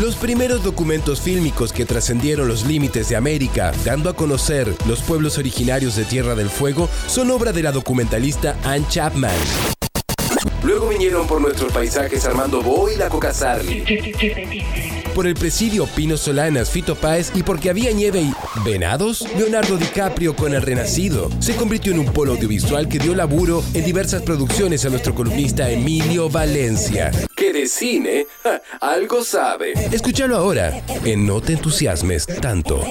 Los primeros documentos fílmicos que trascendieron los límites de América, dando a conocer los pueblos originarios de Tierra del Fuego, son obra de la documentalista Ann Chapman. Luego vinieron por nuestros paisajes Armando Bo y la Coca Sarli. Por el presidio Pino Solanas, Fito Páez y porque había nieve y venados, Leonardo DiCaprio con El Renacido se convirtió en un polo audiovisual que dio laburo en diversas producciones a nuestro columnista Emilio Valencia. De cine, ja, algo sabe. Escúchalo ahora en No te entusiasmes tanto.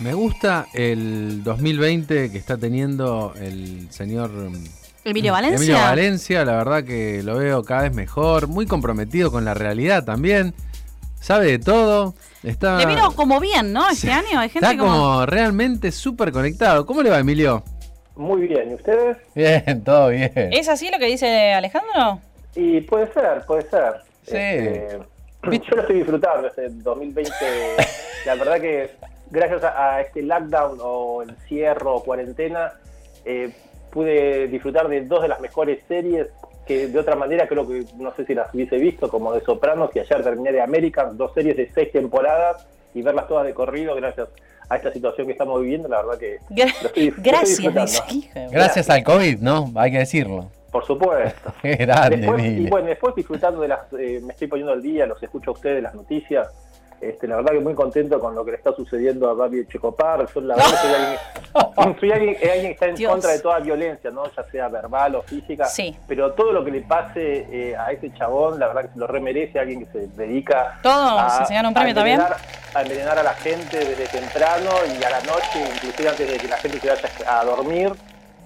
Me gusta el 2020 que está teniendo el señor mm, Emilio Valencia. Emilio Valencia, la verdad que lo veo cada vez mejor, muy comprometido con la realidad también. Sabe de todo. Está, Le vino como bien, ¿no? Este año hay gente está como... realmente súper conectado. ¿Cómo le va, Emilio? Muy bien, ¿y ustedes? Bien, todo bien. ¿Es así lo que dice Alejandro? Y puede ser, puede ser. Sí. Este, yo lo estoy disfrutando este 2020. la verdad que gracias a, a este lockdown o encierro o cuarentena, eh, pude disfrutar de dos de las mejores series que de otra manera creo que no sé si las hubiese visto, como de Sopranos y ayer terminé de American, dos series de seis temporadas y verlas todas de corrido gracias a esta situación que estamos viviendo, la verdad que Gra lo estoy, lo estoy Gracias, Gracias al COVID, ¿no? Hay que decirlo. Por supuesto. Qué grande, Después, y bueno, después disfrutando de las, eh, me estoy poniendo al día, los escucho a ustedes, las noticias. Este, la verdad que muy contento con lo que le está sucediendo a Gaby Checopar. Yo la verdad soy alguien, soy alguien, alguien que está en Dios. contra de toda violencia, ¿no? Ya sea verbal o física. Sí. Pero todo lo que le pase eh, a ese chabón, la verdad que se lo remerece, alguien que se dedica Todos, ¿se un premio a también? envenenar- a envenenar a la gente desde temprano y a la noche, inclusive antes de que la gente se vaya a dormir.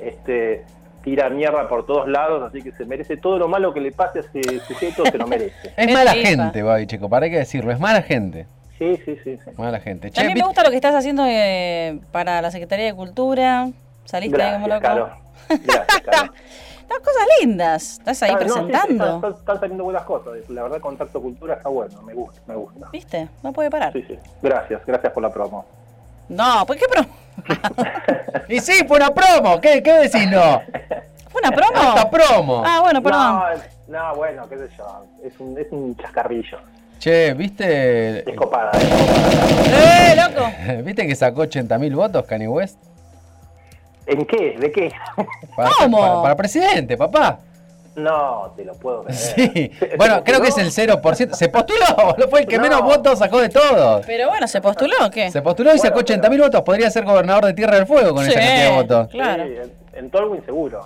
Este, tira mierda por todos lados, así que se merece todo lo malo que le pase a ese sujeto, se lo merece. Es mala gente, Babi Checo, para que decirlo, es mala gente. Sí, sí, sí. sí. Mala gente. Che, También me gusta lo que estás haciendo eh, para la Secretaría de Cultura. Saliste ahí como Gracias, loco. Caro. Gracias, cosas lindas. Estás ahí Ah, no, sí, sí, presentando. están, saliendo buenas cosas. La verdad, Contacto Cultura está bueno, me gusta, me gusta. ¿Viste? No puede parar. Sí, sí. Gracias, gracias por la promo. No, ¿por qué pro? Y sí, fue una promo. ¿Qué, qué decís no? ¿Fue una promo? Esta promo. Ah, bueno, perdón. No, no, bueno, qué sé yo. Es un, es un chascarrillo. Che, ¿viste, Es copada, es copada. ¡Eh, loco! ¿viste que sacó 80.000 votos Kanye West? ¿En qué? ¿De qué? Para, ¿Cómo? Para, para presidente, papá. No, te lo puedo creer. Sí. ¿Se- Bueno, creo que es el 0%. Se postuló, fue el que No. menos votos sacó de todos. Pero bueno, ¿se postuló o qué? Se postuló y sacó Bueno, 80.000 votos. Podría ser gobernador de Tierra del Fuego con Sí, esa cantidad de votos. Claro. Sí, en, en Tolwyn seguro.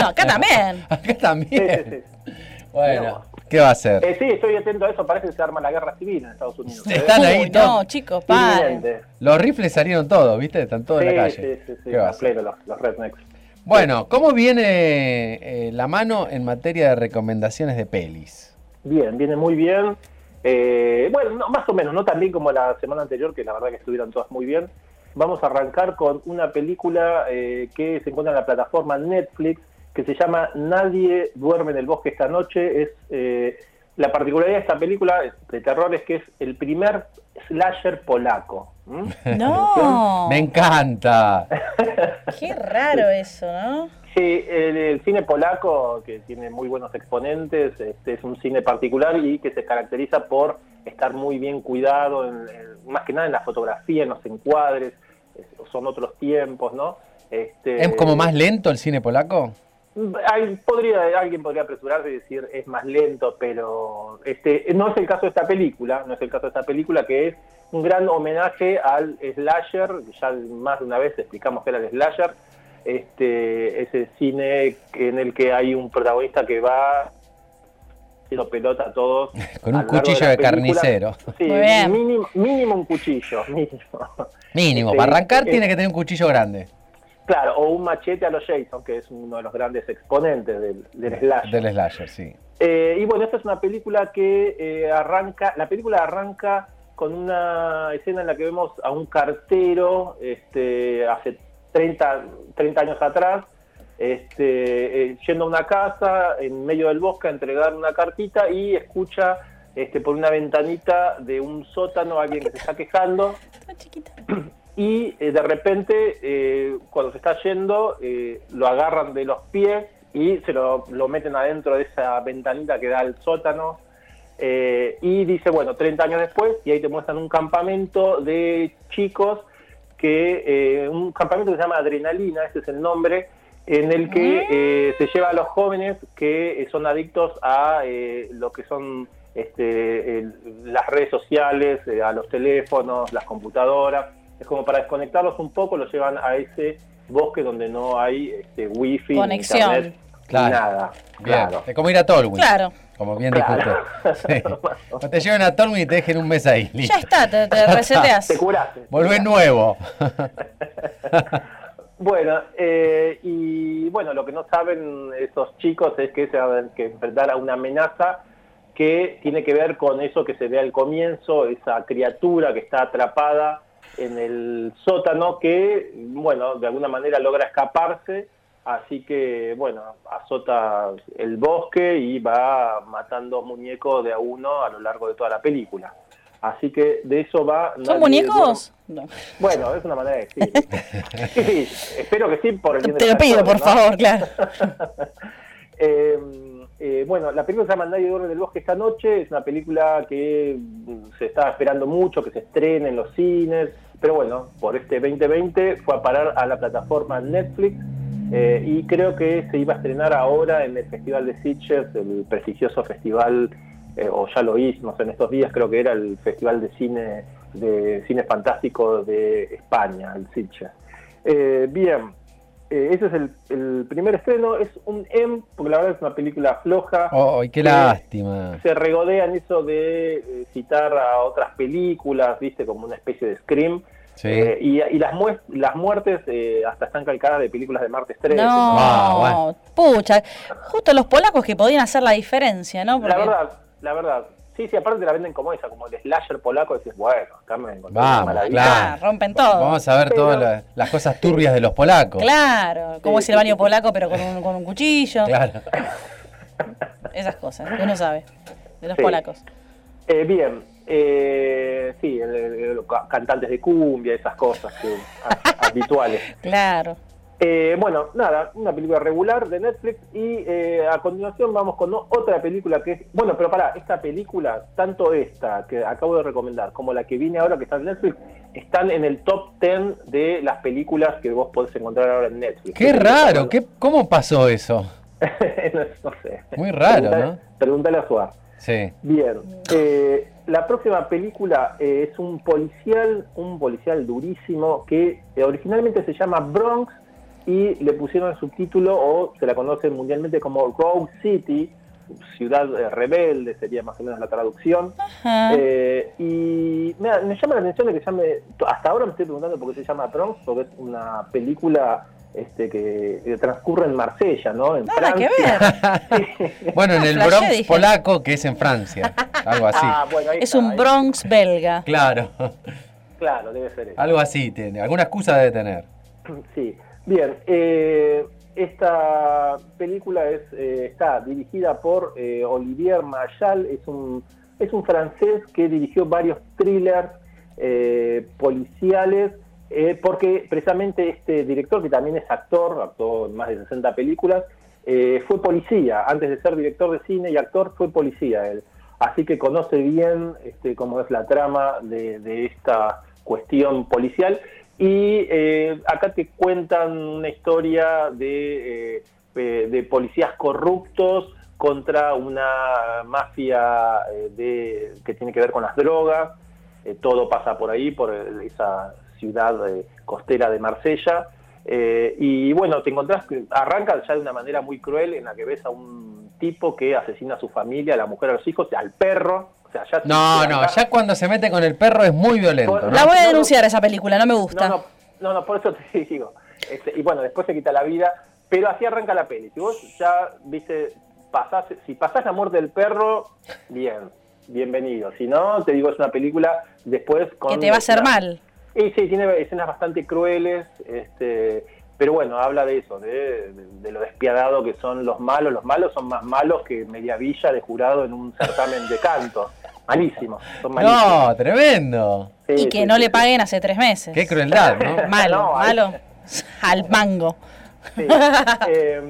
No, acá también. Acá también. sí, sí. Bueno, ¿qué va a hacer? Eh, sí, estoy atento a eso. Parece que se arma la guerra civil en Estados Unidos. Están ahí Uy, todos. no, chicos, paren. Los rifles salieron todos, ¿viste? Están todos Sí, en la calle. sí, sí, sí. ¿Qué va a a hacer? pleno, los, los rednecks. Bueno, ¿cómo viene eh, la mano en materia de recomendaciones de pelis? Bien, viene muy bien. Eh, bueno, no, más o menos, no tan bien como la semana anterior, que la verdad que estuvieron todas muy bien. Vamos a arrancar con una película eh, que se encuentra en la plataforma Netflix, que se llama Nadie duerme en el bosque esta noche. Es eh, La particularidad de esta película de terror es que es el primer slasher polaco. No. Me encanta. Qué raro eso, ¿no? Sí, el, el cine polaco, que tiene muy buenos exponentes, este, es un cine particular y que se caracteriza por estar muy bien cuidado, en- en- más que nada en la fotografía, en los encuadres, es- son otros tiempos, ¿no? Este, ¿Es como más lento el cine polaco? Hay- podría, alguien podría apresurarse y decir es más lento, pero este no es el caso de esta película, no es el caso de esta película que es un gran homenaje al slasher, ya más de una vez explicamos que era el slasher, este ese cine en el que hay un protagonista que va haciendo pelota a todos. Con un cuchillo de carnicero. Sí, Muy bien. mínimo, mínimo un cuchillo, mínimo. Mínimo, Este, para arrancar eh, tiene que tener un cuchillo grande. Claro, o un machete a los Jason, que es uno de los grandes exponentes del, del slasher. Del slasher, sí. Eh, y bueno, esta es una película que eh, arranca, la película arranca con una escena en la que vemos a un cartero este, hace 30, 30 años atrás, este, eh, yendo a una casa en medio del bosque a entregar una cartita y escucha este, por una ventanita de un sótano alguien que se está quejando Está chiquita. y eh, de repente eh, cuando se está yendo eh, lo agarran de los pies y se lo, lo meten adentro de esa ventanita que da al sótano y dice, bueno, 30 años después y ahí te muestran un campamento de chicos que un campamento que se llama Adrenalina, ese es el nombre, en el que eh, se lleva a los jóvenes que son adictos a eh, lo que son este, el- las redes sociales, a los teléfonos, las computadoras. Es como para desconectarlos un poco, los llevan a ese bosque donde no hay este, wifi, ni Conexión. internet, ni Claro. nada. Bien, Claro. Es como ir a Tolwyn. Claro. Como bien dijo Claro. usted. Sí. No te lleven a Tolwyn y te dejen un mes ahí. listo. Ya está, te, te reseteas. Te curaste. Volvés nuevo. Bueno, eh, y bueno, lo que no saben esos chicos es que se van a enfrentar a una amenaza que tiene que ver con eso que se ve al comienzo, esa criatura que está atrapada en el sótano que, bueno, de alguna manera logra escaparse, así que, bueno, azota el bosque y va matando muñecos de a uno a lo largo de toda la película. Así que de eso va... ¿Son Nadie muñecos? No. bueno, es una manera de decir. Sí, sí, espero que sí, por el bien Te lo pido, por favor, claro. Eh, eh, bueno, la película se llama Nadie duerme en el bosque esta noche. Es una película que mm, se estaba esperando mucho que se estrene en los cines, pero bueno, por este 2020 fue a parar a la plataforma Netflix eh, y creo que se iba a estrenar ahora en el Festival de Sitges, el prestigioso festival, eh, o ya lo sé, en estos días creo que era el Festival de Cine de Cine Fantástico de España, el Sitges. Eh, bien, eh, ese es el, el primer estreno, es un M, porque la verdad es una película floja. ¡Ay, qué Eh, lástima! Se regodea en eso de eh, citar a otras películas, viste, como una especie de Scream. Sí. Eh, y, y las, mues- las muertes eh, hasta están calcadas de películas de martes 13. No, Ah, bueno. pucha. Justo los polacos que podían hacer la diferencia, ¿no? La verdad, la verdad. Sí, sí, aparte la venden como esa, como el slasher polaco, decís, bueno, acá me encontré Vamos, claro. Ah, rompen todo. Vamos a ver Pero- todas las, las cosas turbias de los polacos. Claro, como Sí, es el baño polaco, pero con un, con un cuchillo. Claro. Esas cosas, que uno sabe. De los Sí. polacos. Eh, bien, eh, sí, el- cantantes de cumbia, esas cosas que, a- habituales. Claro. Eh, bueno, nada, una película regular de Netflix y eh, a continuación vamos con otra película que es, bueno, pero pará, esta película, tanto esta que acabo de recomendar como la que viene ahora que está en Netflix, están en el top 10 de las películas que vos podés encontrar ahora en Netflix. Qué raro, ¿qué, ¿cómo pasó eso? no, no sé. Muy raro, ¿no? Preguntale a Suar. Sí. Bien, eh, la próxima película eh, es un policial, un policial durísimo que eh, originalmente se llama Bronx y le pusieron el subtítulo o se la conoce mundialmente como Rogue City, ciudad eh, rebelde sería más o menos la traducción. Eh, y me, me llama la atención de que llame, hasta ahora me estoy preguntando por qué se llama Bronx, porque es una película este, que, que transcurre en Marsella, ¿no? En Nada que ver. Bueno, en el Bronx dije. polaco, que es en Francia. Algo así. Ah, bueno, ahí Es está, un ahí- Bronx belga. Claro. Claro, debe ser eso. Algo así tiene. Alguna excusa debe tener. Sí, bien. eh, esta película es, eh, está dirigida por eh, Olivier Marchal, es un, es un francés que dirigió varios thrillers eh, policiales, eh, porque precisamente este director, que también es actor, actuó en más de 60 películas, eh, fue policía, antes de ser director de cine y actor, fue policía él. Así que conoce bien este, cómo es la trama de esta cuestión policial. Y eh, acá te cuentan una historia de, eh, eh, de policías corruptos contra una mafia de, que tiene que ver con las drogas. Todo pasa por ahí, por esa ciudad costera de Marsella. Y bueno, te encontrás arranca ya de una manera muy cruel en la que ves a un tipo que asesina a su familia, a la mujer, a los hijos, al perro. Ya No, no, ya cuando se mete con el perro es muy violento. ¿no? La voy a no. denunciar esa película, no me gusta. No, no, no, no, por eso te digo. Este, y bueno, después se quita la vida, pero así arranca la peli. Si vos ya, viste, pasás, si pasás la muerte del perro, bien, bienvenido. Si no, te digo, es una película después con... que te va a hacer una- mal. Y sí, tiene escenas bastante crueles, este, pero bueno, habla de eso, de, de- de lo despiadado que son los malos. Los malos son más malos que media villa de jurado en un certamen de canto. Malísimos, son malísimos. No, tremendo. Sí, y que sí, no sí, le sí. paguen hace tres meses. Qué crueldad, ¿no? Malo, No, malo. Al mango. Sí. Eh,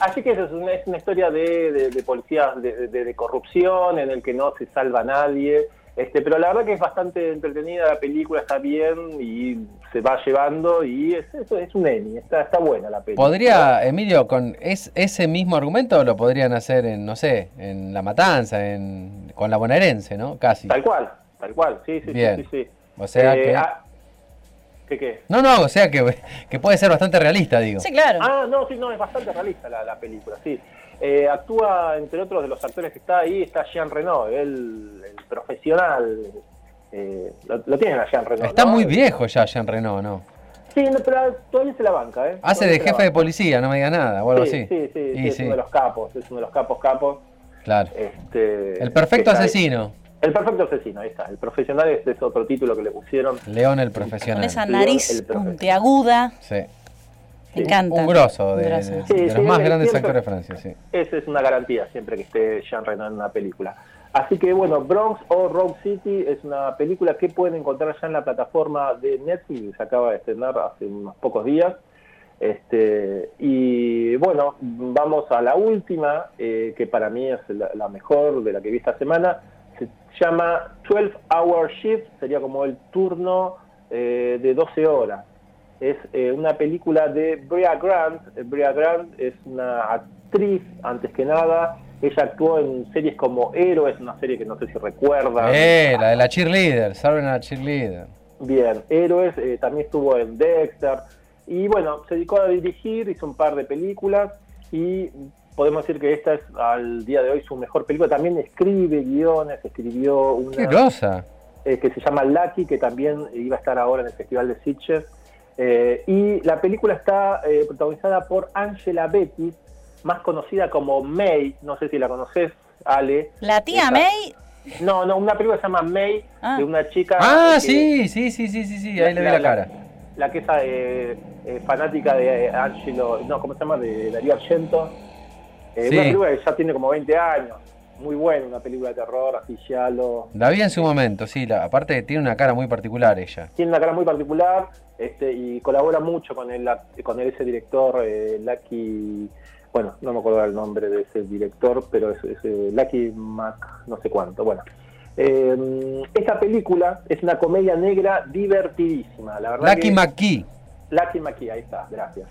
así que eso es una, es una historia de, de- de policías de, de- de corrupción en el que no se salva nadie. Este, pero la verdad que es bastante entretenida la película, está bien y se va llevando y es, es, es un Emmy, está, está buena la película. ¿Podría, Emilio, con es, ese mismo argumento lo podrían hacer en, no sé, en La Matanza, en, con la bonaerense, ¿no? Casi. Tal cual, tal cual, sí, sí, Bien. sí, sí, sí. O sea Eh, que... ah, ¿Qué qué? No, no, o sea que, que puede ser bastante realista, digo. Sí, claro. Ah, no, sí, no, es bastante realista la, la película, sí. Eh, actúa, entre otros de los actores que está ahí, está Jean Reno, el, el profesional. eh, lo, lo tienen a Jean Reno. Está ¿no? muy viejo ya Jean Reno, ¿no? Sí, no, pero todavía se la banca, ¿eh? Hace Todavía de jefe de policía, no me diga nada, o algo sí, así. Sí, sí, sí, es sí, uno de los capos, es uno de los capos capos. claro. Este, El perfecto ahí. asesino. El perfecto asesino, ahí está. El profesional es, es otro título que le pusieron. León el Con profesional. esa León, nariz puntiaguda. Sí. Me encanta. Un grosso de, Un grosso. de- Sí, de sí, los más grandes siempre- actores de Francia, sí. Esa es una garantía siempre que esté Jean Reno en una película. Así que bueno, Bronx o Rogue City es una película que pueden encontrar ya en la plataforma de Netflix, que se acaba de estrenar hace unos pocos días. Este, y bueno, vamos a la última, eh, que para mí es la, la mejor de la que vi esta semana. Se llama 12 Hour Shift, sería como el turno eh, de 12 horas. Es eh, una película de Brea Grant. Brea Grant es una actriz, antes que nada. Ella actuó en series como Héroes, una serie que no sé si recuerdan. Eh, la de la cheerleader, saben a la cheerleader. Bien, Héroes, eh, también estuvo en Dexter. Y bueno, se dedicó a dirigir, hizo un par de películas y podemos decir que esta es al día de hoy su mejor película. También escribe guiones, escribió una Qué grosa. eh, que se llama Lucky, que también iba a estar ahora en el Festival de Sitges. Eh, y la película está eh, protagonizada por Angela Betty, más conocida como May, no sé si la conoces, Ale. La tía Esa- May. No, no, una película se llama May, Ah. de una chica... Ah, que- sí, sí, sí, sí, sí, sí, ahí le vi la cara. La que es eh, eh, fanática de eh, Angelo, no, ¿cómo se llama? De Darío Argento. Eh, Sí. Una película que ya tiene como 20 años. Muy buena, una película de terror, así ya lo... La vi en su momento, sí, la, aparte tiene una cara muy particular ella. Tiene una cara muy particular este, y colabora mucho con el, con ese director, eh, Lucky... Bueno, no me acuerdo el nombre de ese director, pero es, es, eh, Lucky Mac, no sé cuánto. Bueno, eh, esta película es una comedia negra divertidísima. La verdad Lucky McKee. Lucky McKee, ahí está, gracias.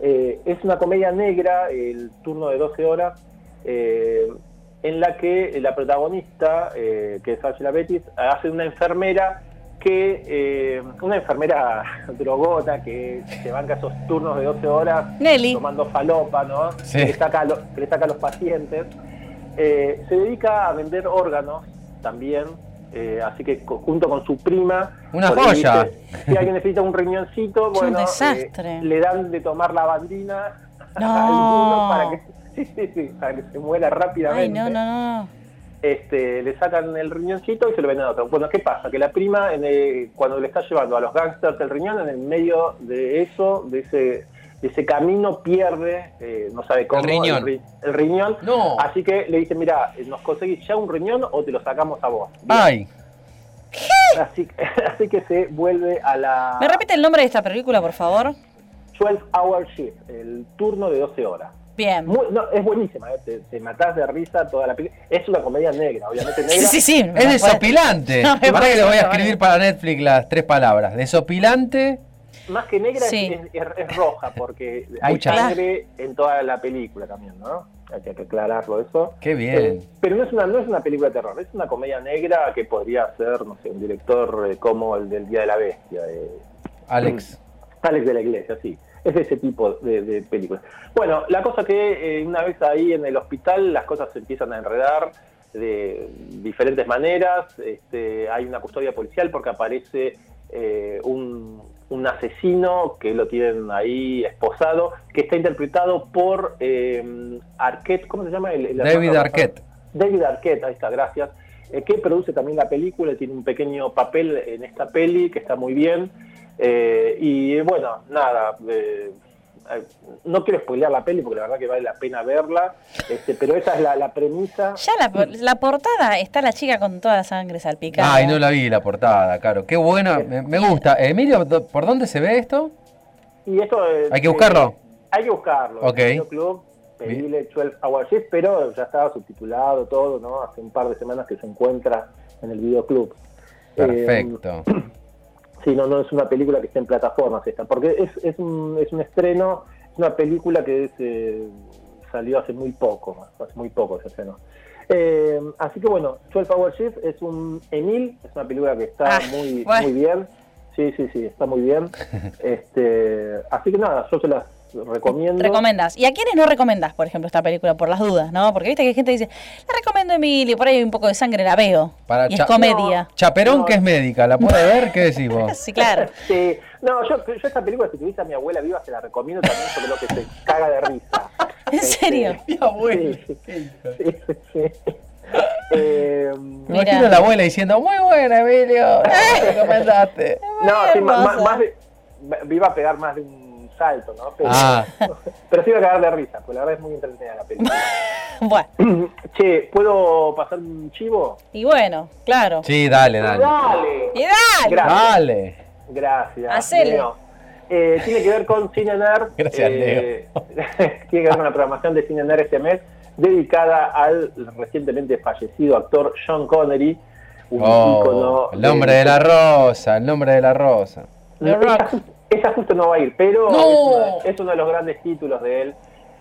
Eh, es una comedia negra, el turno de 12 horas, eh, en la que la protagonista, eh, que es Angela Bettis, hace una enfermera que, eh, una enfermera drogota que se banca esos turnos de 12 horas Nelly. tomando falopa, ¿no? Sí. Que, le saca a lo- que le saca a los pacientes. Eh, se dedica a vender órganos también, eh, así que co- junto con su prima. Una joya. dice, Si alguien necesita un riñoncito, un bueno, desastre. eh, le dan de tomar lavandina No. a alguno para que, sí, sí, sí, para que se muera Ay, rápidamente. no, no, no. Este, le sacan el riñoncito y se lo venden a otro. Bueno, ¿qué pasa? Que la prima, en el- cuando le está llevando a los gangsters el riñón, en el medio de eso, de ese, de ese camino, pierde, eh, no sabe cómo, El riñón. ri- el riñón. No. Así que le dice, mira, nos conseguís ya un riñón o te lo sacamos a vos. Bien. Ay, Así, así que se vuelve a la ¿Me repite el nombre de esta película, por favor? 12 Hour Shift, el turno de 12 horas. Bien. Muy- no, es buenísima, ¿eh? te, te matás de risa toda la película. Es una comedia negra, obviamente negra. Sí, sí, sí. es desopilante. No, que le voy a escribir para Netflix las tres palabras. Desopilante. Más que negra es- Sí. es, es- es roja, porque Hay sangre en toda la película también, ¿no? Hay que aclararlo eso. Qué bien. Eh, pero no es, una, no es una película de terror, es una comedia negra que podría ser, no sé, un director eh, como el del Día de la Bestia, de Alex. Alex de la Iglesia, sí. Es de ese tipo de, de películas. Bueno, la cosa que eh, una vez ahí en el hospital las cosas se empiezan a enredar de diferentes maneras. Este, hay una custodia policial porque aparece eh, un, un asesino que lo tienen ahí esposado, que está interpretado por eh, Arquette, ¿cómo se llama? El, el David Arquette. David Arquette, ahí está, gracias. Eh, que produce también la película, tiene un pequeño papel en esta peli que está muy bien. Eh, y bueno, nada, eh, eh, no quiero spoilear la peli porque la verdad que vale la pena verla, este, pero esa es la, la premisa. Ya la, la portada está la chica con toda la sangre salpicada. Ay, no la vi la portada, claro. Qué buena, me, me gusta. Emilio, ¿por dónde se ve esto? Y esto eh, ¿Hay que buscarlo? eh, hay que buscarlo. Ok. El videoclub, pedile 12 Hour Shift, pero ya estaba subtitulado todo, ¿no? Hace un par de semanas que se encuentra en el videoclub. Perfecto. Eh, sí, no, no es una película que esté en plataformas esta, porque es, es, un, es un estreno, es una película que es, eh, salió hace muy poco, hace muy poco se estrenó. Eh, así que bueno, 12 Hour Shift es un Emil, es una película que está Ah, muy, bueno. muy bien. Sí, sí, sí, está muy bien. Este, así que nada, yo se las recomiendo. Recomendas. ¿Y a quiénes no recomendás, por ejemplo, esta película por las dudas, no? Porque viste que hay gente que dice, la recomiendo a Emilio, por ahí hay un poco de sangre, la veo. Para y es comedia. Chaperón, No. que es médica, ¿la puede ver? ¿Qué decís vos? Sí, claro. Sí, no, yo, yo esta película, si tuviese a mi abuela viva, se la recomiendo también porque lo que se caga de risa. ¿En Este, serio? Mi abuela. Sí, sí, sí. Eh, Me imagino a la abuela diciendo, muy buena, Emilio, me recomendaste. no, sí, más, más de, me iba a pegar más de un salto, ¿no? Pero, Ah. pero sí iba a cagar de risa, porque la verdad es muy entretenida la película. Bueno, che, ¿puedo pasar un chivo? y bueno, claro. Sí, dale, dale. Dale. Y dale. Gracias. Dale. Gracias. Hacele. Leo. Eh, tiene que ver con Cine Nerd. Gracias, eh, tiene que ver con la programación de Cine Nerd este mes, dedicada al recientemente fallecido actor Sean Connery, un Oh, ícono el nombre del- de la rosa, el nombre de la rosa. The Rock. Esa justo no va a ir, pero No. es, una- es uno de los grandes títulos de él.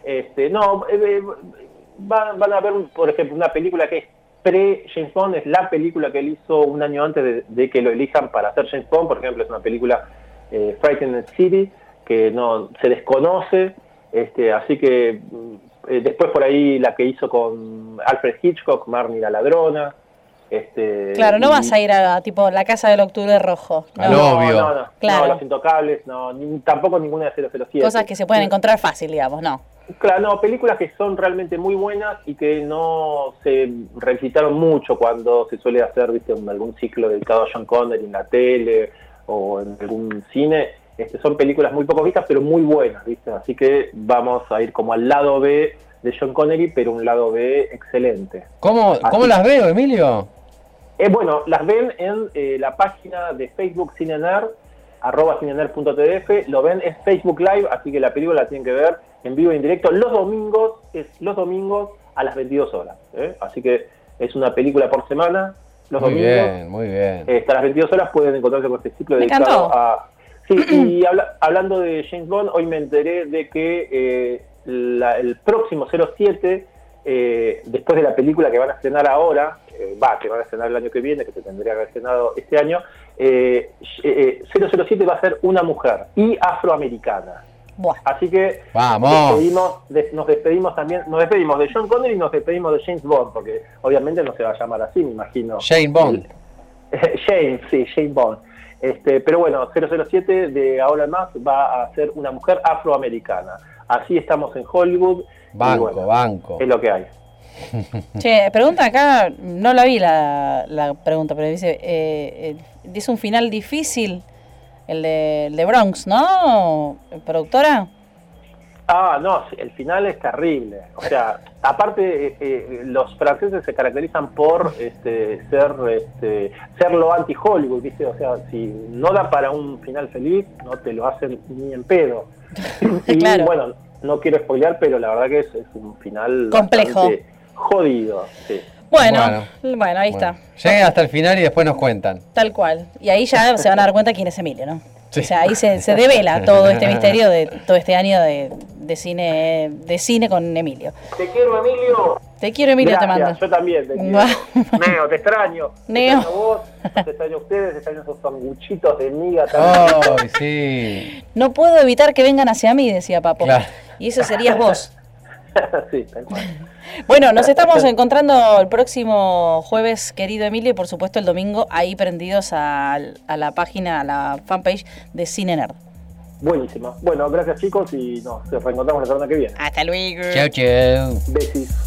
Este, no, eh, eh, van, van a ver, por ejemplo, una película que es pre-James Bond, es la película que él hizo un año antes de, de que lo elijan para hacer James Bond, por ejemplo, es una película eh, Frightened City, que no se desconoce, este, así que mm, eh, después por ahí la que hizo con Alfred Hitchcock, Marnie la ladrona. Este, Claro, no y- vas a ir a tipo la casa del octubre rojo. No. Al obvio. no, no, Claro. no, los intocables, no, ni- tampoco ninguna de 007. Cosas que se pueden encontrar fácil, digamos, no. Claro, no, películas que son realmente muy buenas y que no se revisitaron mucho cuando se suele hacer, viste, un- algún ciclo dedicado a John Connery en la tele o en algún cine. Este, son películas muy poco vistas, pero muy buenas, viste. Así que vamos a ir como al lado B de John Connery, pero un lado B excelente. ¿Cómo, cómo las veo, Emilio? Eh, bueno, las ven en eh, la página de Facebook Cinener, arroba cinener.tdf, lo ven, es Facebook Live, así que la película la tienen que ver en vivo y en directo los domingos, es los domingos a las 22 horas. ¿eh? Así que es una película por semana, los Muy domingos, bien, muy bien. eh, hasta las 22 horas pueden encontrarse con este ciclo Me dedicado encantó. a... Sí, y habla- hablando de James Bond, hoy me enteré de que eh, la- el próximo 07, eh, después de la película que van a estrenar ahora, eh, va, que van a estrenar el año que viene, que se tendría que haber estrenado este año, eh, eh, 007 va a ser una mujer y afroamericana. Buah. Así que Vamos. despedimos- nos despedimos también, nos despedimos de John Connery y nos despedimos de James Bond, porque obviamente no se va a llamar así, me imagino. Jane Bond. Jane, sí, Jane Bond. Este, pero bueno, 007 de ahora en más va a ser una mujer afroamericana. Así estamos en Hollywood. Banco, bueno, banco. Es lo que hay. Che, pregunta acá, no la vi la, la pregunta, pero dice, eh, eh, dice un final difícil, el de, el de Bronx, ¿no? ¿Productora? Ah, no, el final es terrible. O sea, aparte, eh, eh, los franceses se caracterizan por este, ser, este, ser lo anti-Hollywood, ¿viste? O sea, si no da para un final feliz, no te lo hacen ni en pedo. y Claro. bueno, no quiero spoilear, pero la verdad que es, es un final Complejo. bastante jodido. Sí. Bueno, Bueno. bueno, ahí Bueno, está, Lleguen hasta el final y después nos cuentan. tal cual. Y ahí ya se van a dar cuenta quién es Emilio, ¿no? Sí. O sea, ahí se, se devela todo este misterio de todo este año de, de cine de cine con Emilio. Te quiero, Emilio. Te quiero, Emilio, te mando. Yo también te quiero. Neo, te extraño. Neo. Te extraño a vos, te extraño a ustedes, te extraño esos sanguchitos de miga ricos. ¡Ay, sí! No puedo evitar que vengan hacia mí, decía Papo. Claro. Y eso serías vos. sí, tal cual. Bueno, nos estamos encontrando el próximo jueves, querido Emilio, y por supuesto el domingo ahí prendidos a, a la página, a la fanpage de Cine Nerd. Buenísimo. Bueno, gracias chicos y nos reencontramos la semana que viene. Hasta luego. Chau, chau. Besis.